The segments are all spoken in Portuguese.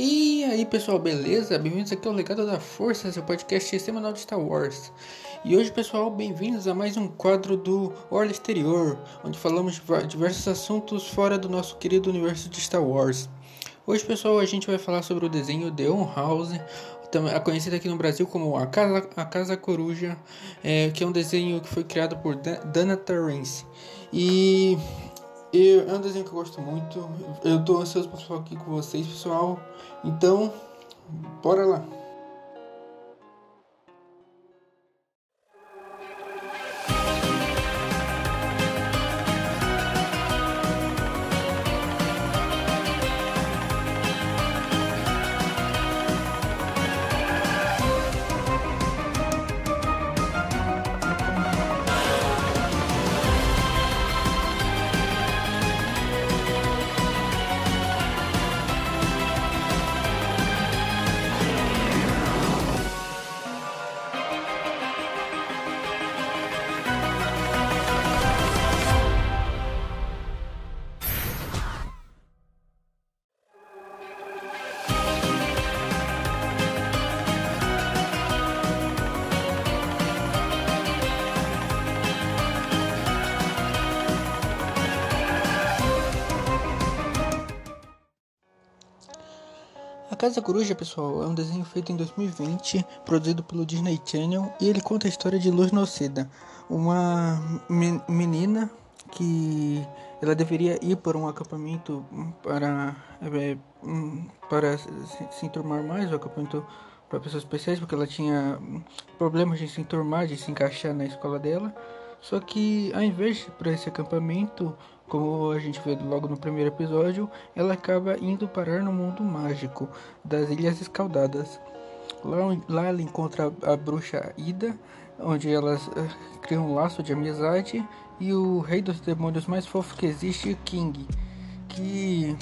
E aí pessoal, beleza? Bem-vindos aqui ao Legado da Força, seu podcast semanal de Star Wars. E hoje pessoal, bem-vindos a mais um quadro do Orla Exterior, onde falamos de diversos assuntos fora do nosso querido universo de Star Wars. Hoje pessoal, a gente vai falar sobre o desenho The On House, também conhecida aqui no Brasil como A Casa, a Casa Coruja, é, que é um desenho que foi criado por Dana Terrence. E eu, é um desenho que eu gosto muito. Eu tô ansioso para falar aqui com vocês, pessoal. Então, bora lá. Casa Coruja, pessoal, é um desenho feito em 2020, produzido pelo Disney Channel, e ele conta a história de Luz Noceda, uma menina que ela deveria ir para um acampamento para é, para se enturmar mais, o acampamento para pessoas especiais, porque ela tinha problemas de se enturmar, de se encaixar na escola dela. Só que ao invés para esse acampamento, como a gente vê logo no primeiro episódio, ela acaba indo parar no mundo mágico das Ilhas Escaldadas. Lá, lá ela encontra a, bruxa Ida, onde elas uh, criam um laço de amizade, e o rei dos demônios mais fofo que existe, King, que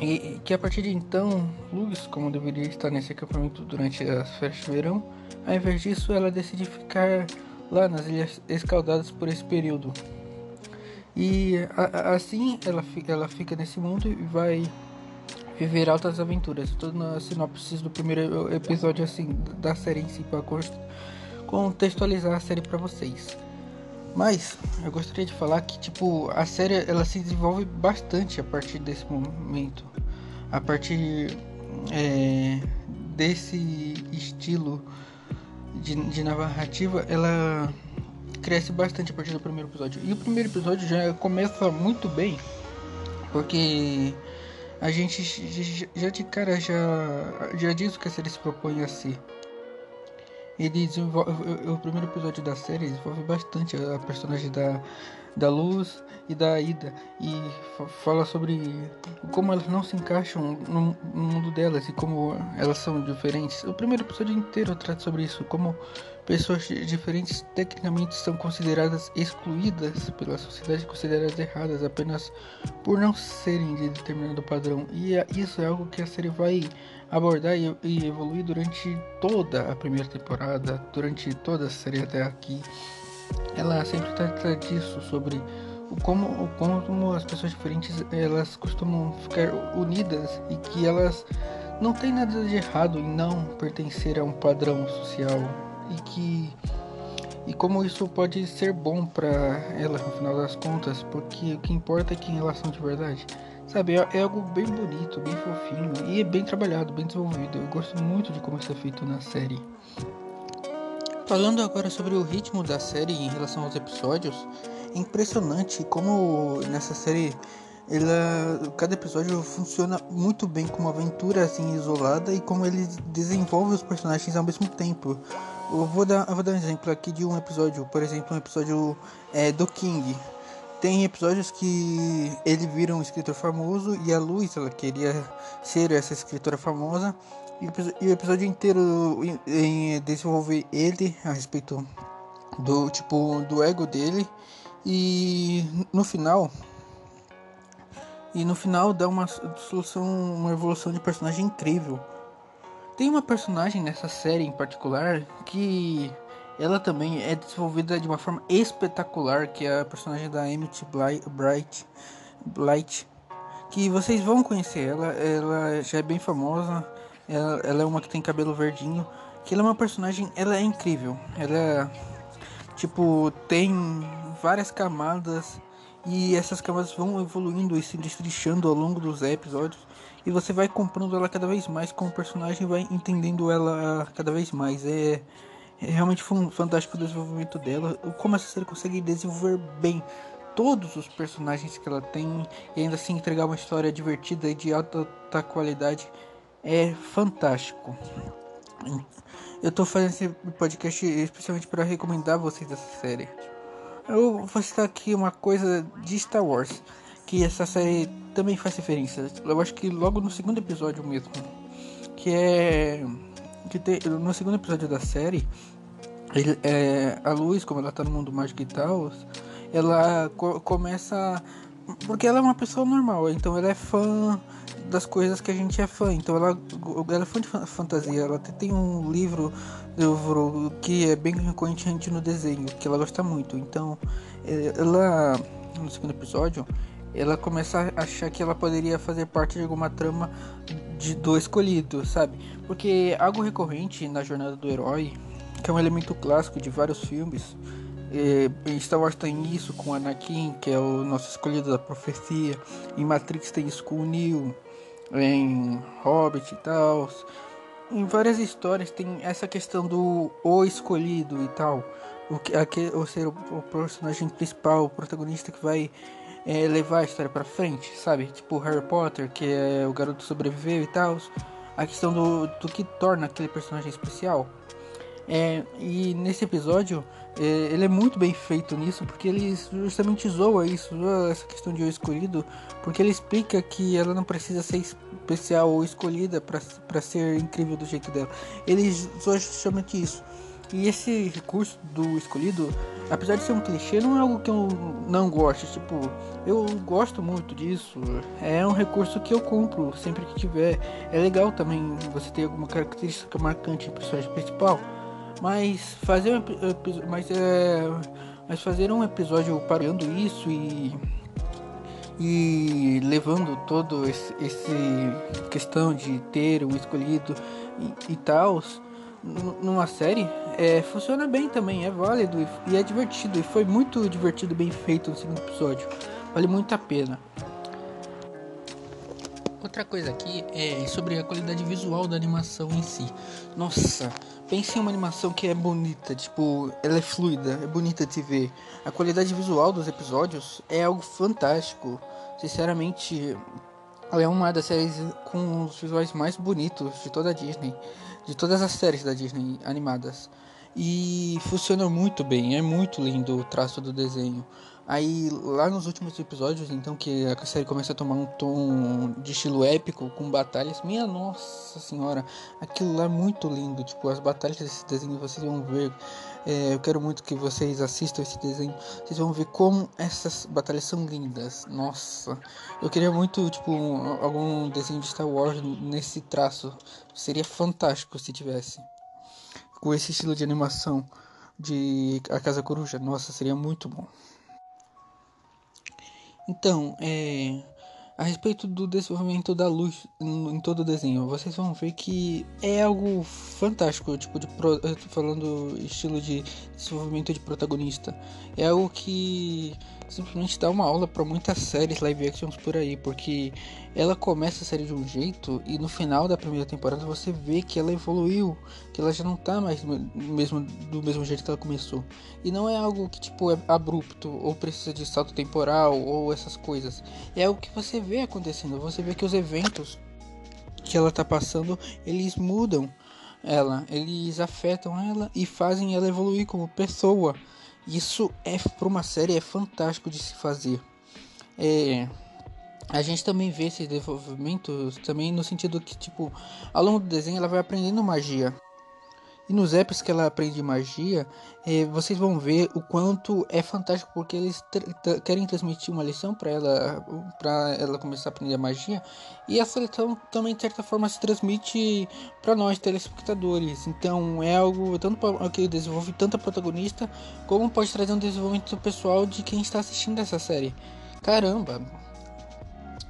e, que a partir de então, Luz, como deveria estar nesse acampamento durante as férias de verão, ao invés disso, ela decide ficar lá nas Ilhas Escaldadas por esse período. E a, assim ela, ela fica nesse mundo e vai viver altas aventuras. Estou na sinopse do primeiro episódio assim da série em si para contextualizar a série para vocês. Mas eu gostaria de falar que tipo a série ela se desenvolve bastante a partir desse momento, a partir é, desse estilo de, de narrativa, ela cresce bastante a partir do primeiro episódio. E o primeiro episódio já começa muito bem, porque a gente já de cara já, já diz o que a série se propõe a ser. Ele desenvolve, o primeiro episódio da série desenvolve bastante a personagem da, da Luz e da Ida e fala sobre como elas não se encaixam no, no mundo delas e como elas são diferentes. O primeiro episódio inteiro trata sobre isso, como Pessoas diferentes tecnicamente são consideradas excluídas pela sociedade, consideradas erradas apenas por não serem de determinado padrão. E é, isso é algo que a série vai abordar e, e evoluir durante toda a primeira temporada, durante toda a série até aqui. Ela sempre trata disso, sobre como, como as pessoas diferentes elas costumam ficar unidas e que elas não tem nada de errado em não pertencer a um padrão social e que e como isso pode ser bom para ela no final das contas, porque o que importa é que em relação de verdade, sabe, é, é, algo bem bonito, bem fofinho e é bem trabalhado, bem desenvolvido. Eu gosto muito de como isso é feito na série. Falando agora sobre o ritmo da série em relação aos episódios, é impressionante como nessa série ela, cada episódio funciona muito bem como aventura assim isolada e como ele desenvolve os personagens ao mesmo tempo. Eu vou dar, eu vou dar um exemplo aqui de um episódio, por exemplo, um episódio é, do King. Tem episódios que ele vira um escritor famoso e a Luz ela queria ser essa escritora famosa e o episódio inteiro desenvolver ele a respeito do tipo do ego dele e no final e no final dá uma solução uma evolução de personagem incrível tem uma personagem nessa série em particular que ela também é desenvolvida de uma forma espetacular, que é a personagem da Emmett Blight, Blight que vocês vão conhecer ela. Ela já é bem famosa. Ela, ela é uma que tem cabelo verdinho. Que ela é uma personagem, ela é incrível. Ela é, tipo tem várias camadas e essas camadas vão evoluindo e se destrinchando ao longo dos episódios e você vai comprando ela cada vez mais como personagem vai entendendo ela cada vez mais é, é realmente fantástico o desenvolvimento dela como essa série consegue desenvolver bem todos os personagens que ela tem e ainda assim entregar uma história divertida e de alta, alta qualidade é fantástico. Eu tô fazendo esse podcast especialmente para recomendar vocês essa série. Eu vou citar aqui uma coisa de Star Wars, que essa série também faz referência. Eu acho que logo no segundo episódio mesmo, que é que tem, no segundo episódio da série, ele, é, a Luz, como ela tá no mundo mágico e tal, ela co começa. Porque ela é uma pessoa normal, então ela é fã das coisas que a gente é fã. Então ela, ela é fã de fantasia. Ela até tem um livro, livro que é bem recorrente no desenho, que ela gosta muito. Então é, ela, no segundo episódio, ela começa a achar que ela poderia fazer parte de alguma trama de, do escolhido, sabe? Porque algo recorrente na jornada do herói, que é um elemento clássico de vários filmes, é, Star Wars tem isso com Anakin, que é o nosso escolhido da profecia. Em Matrix tem isso com o Neo. Em Hobbit e tal. Em várias histórias tem essa questão do o escolhido e tal. O que, aquele, ou ser o, o personagem principal, o protagonista que vai é, levar a história para frente, sabe? Tipo Harry Potter, que é o garoto sobreviveu e tal. A questão do, do que torna aquele personagem especial. É, e nesse episódio é, ele é muito bem feito nisso, porque ele justamente zoa isso, zoa essa questão de eu escolhido, porque ele explica que ela não precisa ser especial ou escolhida para ser incrível do jeito dela. Ele zoa justamente isso. E esse recurso do escolhido, apesar de ser um clichê, não é algo que eu não gosto. Tipo, eu gosto muito disso. É um recurso que eu compro sempre que tiver. É legal também você ter alguma característica marcante em personagem principal. Mas fazer um, mas é, mas fazer um episódio parando isso e e levando todo esse, esse questão de ter um escolhido e, e tal numa série é, funciona bem também, é válido e, e é divertido. E foi muito divertido, bem feito no segundo episódio. Vale muito a pena. Outra coisa aqui é sobre a qualidade visual da animação em si. Nossa, pense em uma animação que é bonita, tipo, ela é fluida, é bonita de ver. A qualidade visual dos episódios é algo fantástico. Sinceramente, ela é uma das séries com os visuais mais bonitos de toda a Disney, de todas as séries da Disney animadas. E funciona muito bem, é muito lindo o traço do desenho. Aí lá nos últimos episódios, então que a série começa a tomar um tom de estilo épico com batalhas, minha nossa senhora, aquilo lá é muito lindo, tipo as batalhas desse desenho vocês vão ver. É, eu quero muito que vocês assistam esse desenho, vocês vão ver como essas batalhas são lindas. Nossa, eu queria muito tipo algum desenho de Star Wars nesse traço, seria fantástico se tivesse com esse estilo de animação de A Casa Coruja. Nossa, seria muito bom. Então, é, a respeito do desenvolvimento da luz em todo o desenho, vocês vão ver que é algo fantástico, tipo de pro, falando estilo de desenvolvimento de protagonista. É algo que simplesmente dá uma aula para muitas séries live actions por aí, porque ela começa a série de um jeito e no final da primeira temporada você vê que ela evoluiu, que ela já não tá mais mesmo do mesmo jeito que ela começou. E não é algo que tipo é abrupto ou precisa de salto temporal ou essas coisas. É algo que você vê acontecendo, você vê que os eventos que ela tá passando, eles mudam ela, eles afetam ela e fazem ela evoluir como pessoa. Isso é para uma série é fantástico de se fazer. É, a gente também vê esse desenvolvimento também no sentido que tipo ao longo do desenho ela vai aprendendo magia e nos apps que ela aprende magia, é, vocês vão ver o quanto é fantástico porque eles querem transmitir uma lição para ela, para ela começar a aprender magia. E essa lição também de certa forma se transmite para nós telespectadores. Então é algo tanto que desenvolve tanto a protagonista como pode trazer um desenvolvimento pessoal de quem está assistindo essa série. Caramba,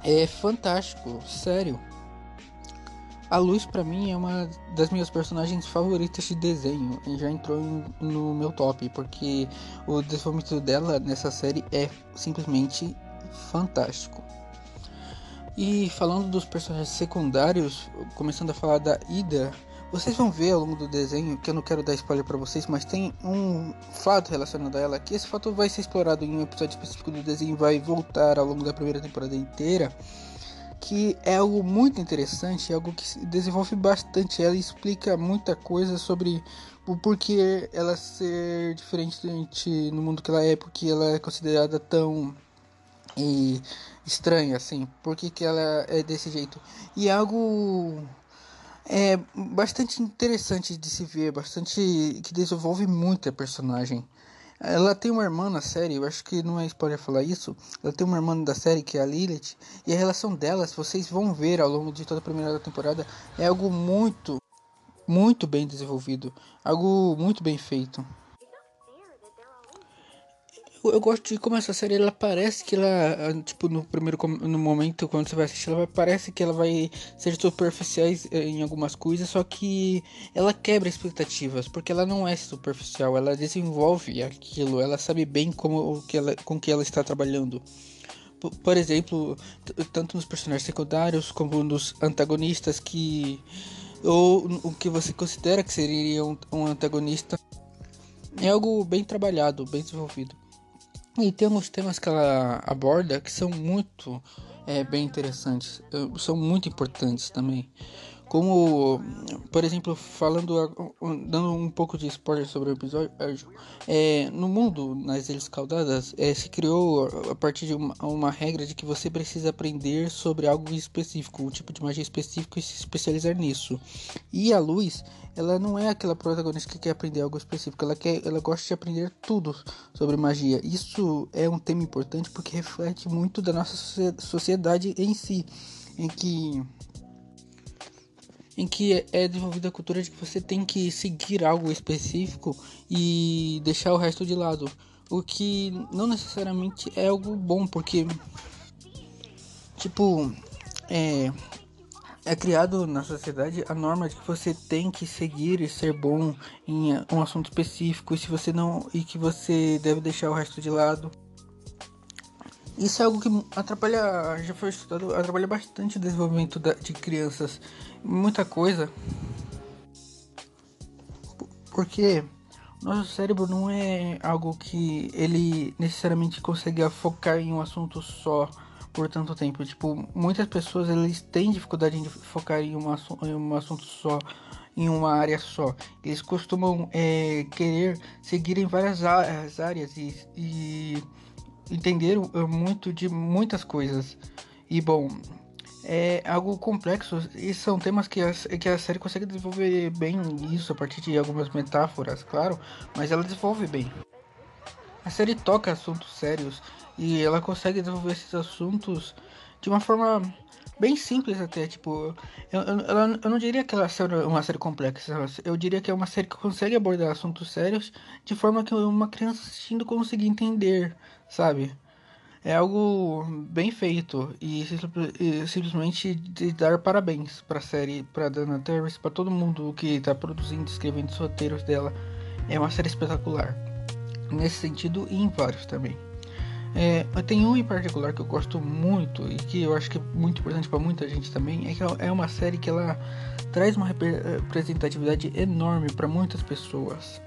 é fantástico, sério. A Luz para mim é uma das minhas personagens favoritas de desenho e já entrou no meu top porque o desenvolvimento dela nessa série é simplesmente fantástico. E falando dos personagens secundários, começando a falar da Ida, vocês vão ver ao longo do desenho, que eu não quero dar spoiler para vocês, mas tem um fato relacionado a ela, que esse fato vai ser explorado em um episódio específico do desenho vai voltar ao longo da primeira temporada inteira, que é algo muito interessante, algo que se desenvolve bastante, ela explica muita coisa sobre o porquê ela ser diferente no mundo que ela é, porque ela é considerada tão e estranha assim, porque que ela é desse jeito. E é algo é bastante interessante de se ver, bastante que desenvolve muito a personagem. Ela tem uma irmã na série, eu acho que não é spoiler falar isso. Ela tem uma irmã da série que é a Lilith, e a relação delas, vocês vão ver ao longo de toda a primeira temporada, é algo muito, muito bem desenvolvido, algo muito bem feito eu gosto de como essa série ela parece que ela, tipo, no primeiro no momento quando você vai assistir, ela parece que ela vai ser superficiais eh, em algumas coisas, só que ela quebra expectativas, porque ela não é superficial, ela desenvolve aquilo, ela sabe bem como que ela, com que ela está trabalhando. Por, por exemplo, tanto nos personagens secundários como nos antagonistas que ou o que você considera que seria um, um antagonista é algo bem trabalhado, bem desenvolvido. E tem alguns temas que ela aborda que são muito é, bem interessantes, eh, são muito importantes também. Como, por exemplo, falando, dando um pouco de spoiler sobre o episódio, é, no mundo, nas Ilhas Caldadas, é, se criou a partir de uma, uma, regra de que você precisa aprender sobre algo específico, um tipo de magia específico e se especializar nisso. E a luz, ela não é aquela protagonista que quer aprender algo específico, ela, quer, ela gosta de aprender tudo sobre magia. Isso é um tema importante porque reflete muito da nossa sociedade em si, em que em que é desenvolvida a cultura de que você tem que seguir algo específico e deixar o resto de lado. O que não necessariamente é algo bom, porque tipo é, é criado na sociedade a norma de que você tem que seguir e ser bom em um assunto específico e se você não e que você deve deixar o resto de lado. Isso é algo que atrapalha, já foi estudado, atrapalha bastante o desenvolvimento da, de crianças. Muita coisa. Porque nosso cérebro não é algo que ele necessariamente consegue focar em um assunto só por tanto tempo. Tipo, muitas pessoas eles têm dificuldade de focar em, uma, em um assunto só, em uma área só. Eles costumam é, querer seguir em várias áreas e, e entender eh, muito de muitas coisas. E bom, é algo complexo e são temas que a, que a série consegue desenvolver bem isso a partir de algumas metáforas, claro, mas ela desenvolve bem. A série toca assuntos sérios e ela consegue desenvolver esses assuntos de uma forma bem simples até, tipo, eu, eu, eu não diria que ela é uma série complexa, eu diria que é uma série que consegue abordar assuntos sérios de forma que uma criança assistindo consiga entender, sabe? É algo bem feito e, e simplesmente de dar parabéns para a série, para Dana Terrace, para todo mundo que está produzindo, escrevendo os roteiros dela. É uma série espetacular. Nesse sentido e em vários também. É, tem um em particular que eu gosto muito e que eu acho que é muito importante para muita gente também, é que é uma série que ela traz uma representatividade enorme para muitas pessoas.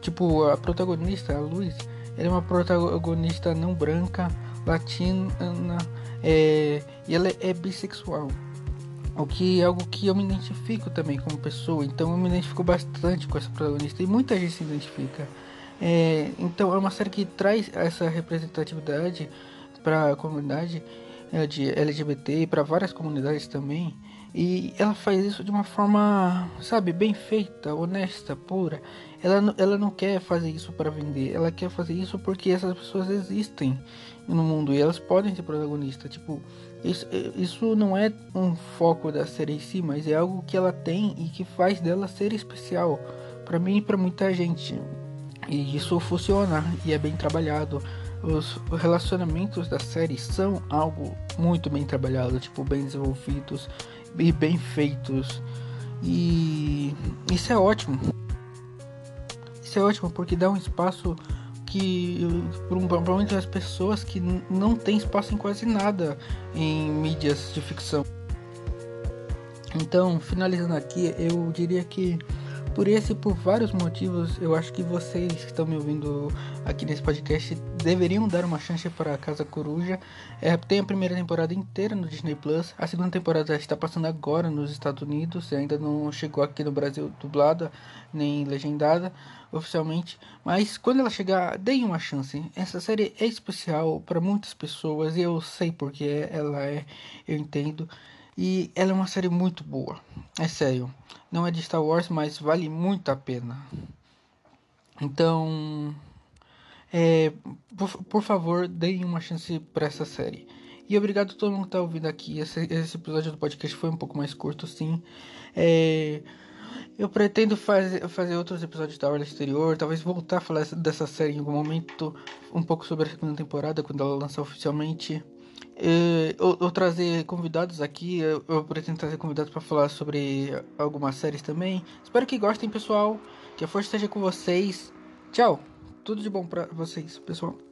Tipo, a protagonista, a Luz, ela é uma protagonista não branca, latina, é, e ela é bissexual. O que é algo que eu me identifico também como pessoa, então eu me identifico bastante com essa protagonista e muita gente se identifica. É, então é uma série que traz essa representatividade para a comunidade é, de LGBT e para várias comunidades também. E ela faz isso de uma forma, sabe, bem feita, honesta, pura. Ela, ela não quer fazer isso para vender, ela quer fazer isso porque essas pessoas existem no mundo e elas podem ser protagonistas. Tipo, isso, isso não é um foco da série em si, mas é algo que ela tem e que faz dela ser especial para mim e para muita gente. E isso funciona e é bem trabalhado. Os relacionamentos da série são algo muito bem trabalhado, tipo, bem desenvolvidos e bem feitos. E isso é ótimo. Isso é ótimo porque dá um espaço que para muitas pessoas que não tem espaço em quase nada em mídias de ficção. Então, finalizando aqui, eu diria que por esse e por vários motivos, eu acho que vocês que estão me ouvindo aqui nesse podcast deveriam dar uma chance para Casa Coruja. É, tem a primeira temporada inteira no Disney Plus, a segunda temporada está passando agora nos Estados Unidos, ainda não chegou aqui no Brasil dublada nem legendada oficialmente, mas quando ela chegar, deem uma chance. Essa série é especial para muitas pessoas e eu sei porque ela é, eu entendo. E ela é uma série muito boa. É sério. Não é de Star Wars, mas vale muito a pena. Então, é, por, por favor, deem uma chance para essa série. E obrigado a todo mundo que está ouvindo aqui. Esse, esse, episódio do podcast foi um pouco mais curto, sim. É, eu pretendo fazer, fazer outros episódios da Orla Exterior, talvez voltar a falar dessa série em algum momento, um pouco sobre a segunda temporada, quando ela lançar oficialmente. É, ou, ou, trazer convidados aqui. Eu, eu pretendo trazer convidados para falar sobre algumas séries também. Espero que gostem, pessoal. Que a força esteja com vocês. Tchau. Tudo de bom para vocês, pessoal.